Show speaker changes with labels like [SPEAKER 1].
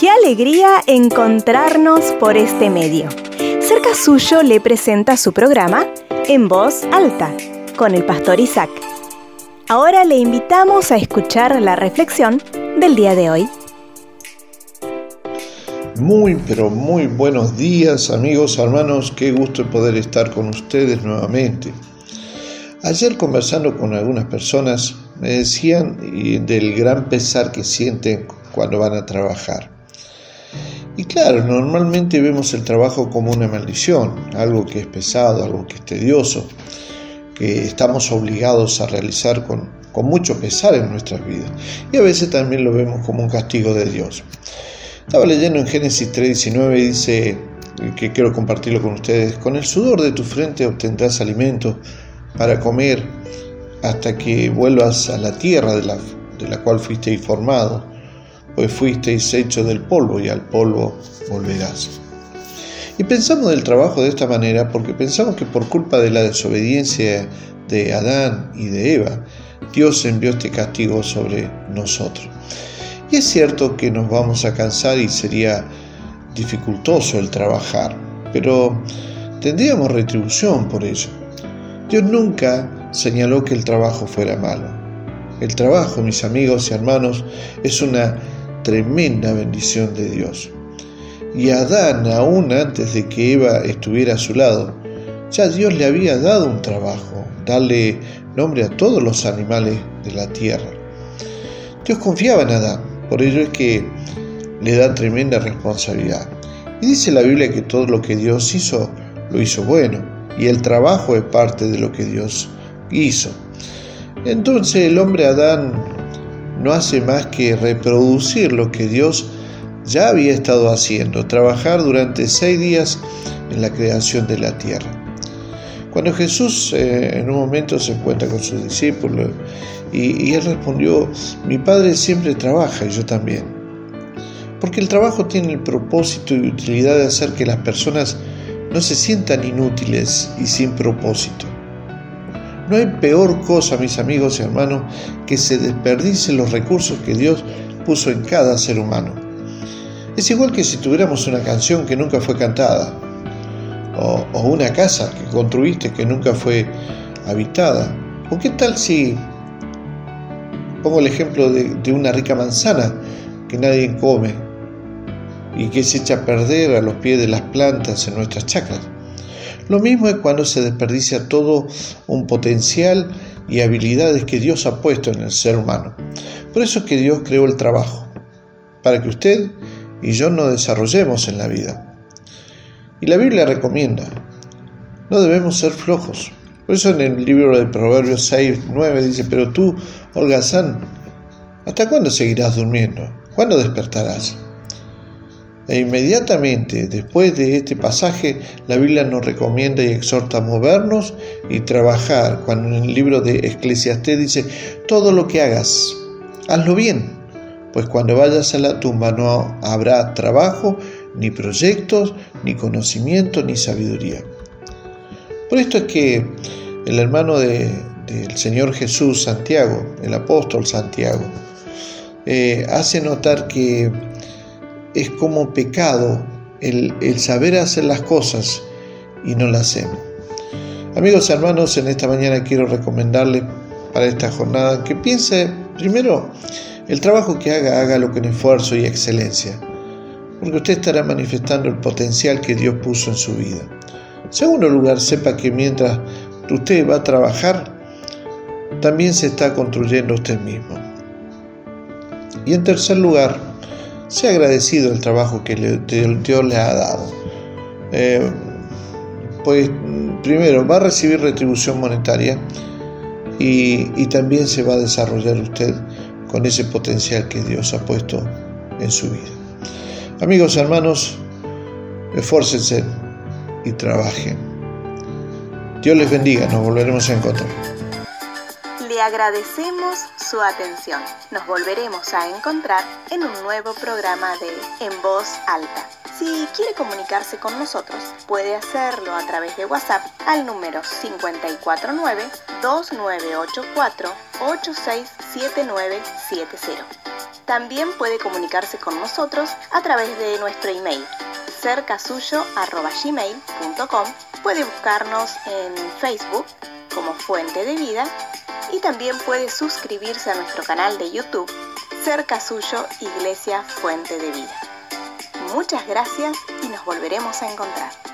[SPEAKER 1] Qué alegría encontrarnos por este medio. Cerca suyo le presenta su programa En Voz Alta con el pastor Isaac. Ahora le invitamos a escuchar la reflexión del día de hoy.
[SPEAKER 2] Muy, pero muy buenos días amigos, hermanos, qué gusto poder estar con ustedes nuevamente. Ayer conversando con algunas personas me decían del gran pesar que sienten cuando van a trabajar. Y claro, normalmente vemos el trabajo como una maldición, algo que es pesado, algo que es tedioso, que estamos obligados a realizar con, con mucho pesar en nuestras vidas. Y a veces también lo vemos como un castigo de Dios. Estaba leyendo en Génesis 3:19 y dice, que quiero compartirlo con ustedes, con el sudor de tu frente obtendrás alimento para comer hasta que vuelvas a la tierra de la, de la cual fuisteis formado, pues fuisteis hecho del polvo y al polvo volverás. Y pensamos del trabajo de esta manera porque pensamos que por culpa de la desobediencia de Adán y de Eva, Dios envió este castigo sobre nosotros. Y es cierto que nos vamos a cansar y sería dificultoso el trabajar, pero tendríamos retribución por ello. Dios nunca señaló que el trabajo fuera malo. El trabajo, mis amigos y hermanos, es una tremenda bendición de Dios. Y Adán, aún antes de que Eva estuviera a su lado, ya Dios le había dado un trabajo, darle nombre a todos los animales de la tierra. Dios confiaba en Adán, por ello es que le da tremenda responsabilidad. Y dice la Biblia que todo lo que Dios hizo, lo hizo bueno, y el trabajo es parte de lo que Dios hizo. Entonces el hombre Adán no hace más que reproducir lo que Dios ya había estado haciendo, trabajar durante seis días en la creación de la tierra. Cuando Jesús eh, en un momento se encuentra con sus discípulos y, y él respondió, mi Padre siempre trabaja y yo también. Porque el trabajo tiene el propósito y utilidad de hacer que las personas no se sientan inútiles y sin propósito. No hay peor cosa, mis amigos y hermanos, que se desperdicien los recursos que Dios puso en cada ser humano. Es igual que si tuviéramos una canción que nunca fue cantada, o, una casa que construiste que nunca fue habitada. ¿O qué tal si pongo el ejemplo de, de una rica manzana que nadie come y que se echa a perder a los pies de las plantas en nuestras chacras? Lo mismo es cuando se desperdicia todo un potencial y habilidades que Dios ha puesto en el ser humano. Por eso es que Dios creó el trabajo, para que usted y yo nos desarrollemos en la vida. Y la Biblia recomienda, no debemos ser flojos. Por eso en el libro de Proverbios 6, 9 dice, pero tú, holgazán, ¿hasta cuándo seguirás durmiendo? ¿Cuándo despertarás? E inmediatamente después de este pasaje, la Biblia nos recomienda y exhorta a movernos y trabajar. Cuando en el libro de Eclesiastés dice, todo lo que hagas, hazlo bien, pues cuando vayas a la tumba no habrá trabajo, ni proyectos, ni conocimiento, ni sabiduría. Por esto es que el hermano del Señor Jesús, Santiago, el apóstol Santiago, eh, hace notar que es como pecado el, saber hacer las cosas y no las hacemos. Amigos y hermanos, en esta mañana quiero recomendarle para esta jornada que piense primero el trabajo que haga, hágalo con esfuerzo y excelencia, porque usted estará manifestando el potencial que Dios puso en su vida. Segundo lugar, sepa que mientras usted va a trabajar, también se está construyendo usted mismo. Y en tercer lugar, sea agradecido el trabajo que Dios le ha dado. Eh, pues primero va a recibir retribución monetaria y, también se va a desarrollar usted con ese potencial que Dios ha puesto en su vida. Amigos, hermanos, esfuércense y trabajen. Dios les bendiga, nos volveremos a encontrar
[SPEAKER 1] Agradecemos su atención. Nos volveremos a encontrar en un nuevo programa de En Voz Alta. Si quiere comunicarse con nosotros, puede hacerlo a través de WhatsApp al número 549-2984-867970. También puede comunicarse con nosotros a través de nuestro email cercasuyo.gmail.com Puede buscarnos en Facebook como Fuente de Vida y también puede suscribirse a nuestro canal de YouTube Cerca Suyo Iglesia Fuente de Vida. Muchas gracias y nos volveremos a encontrar.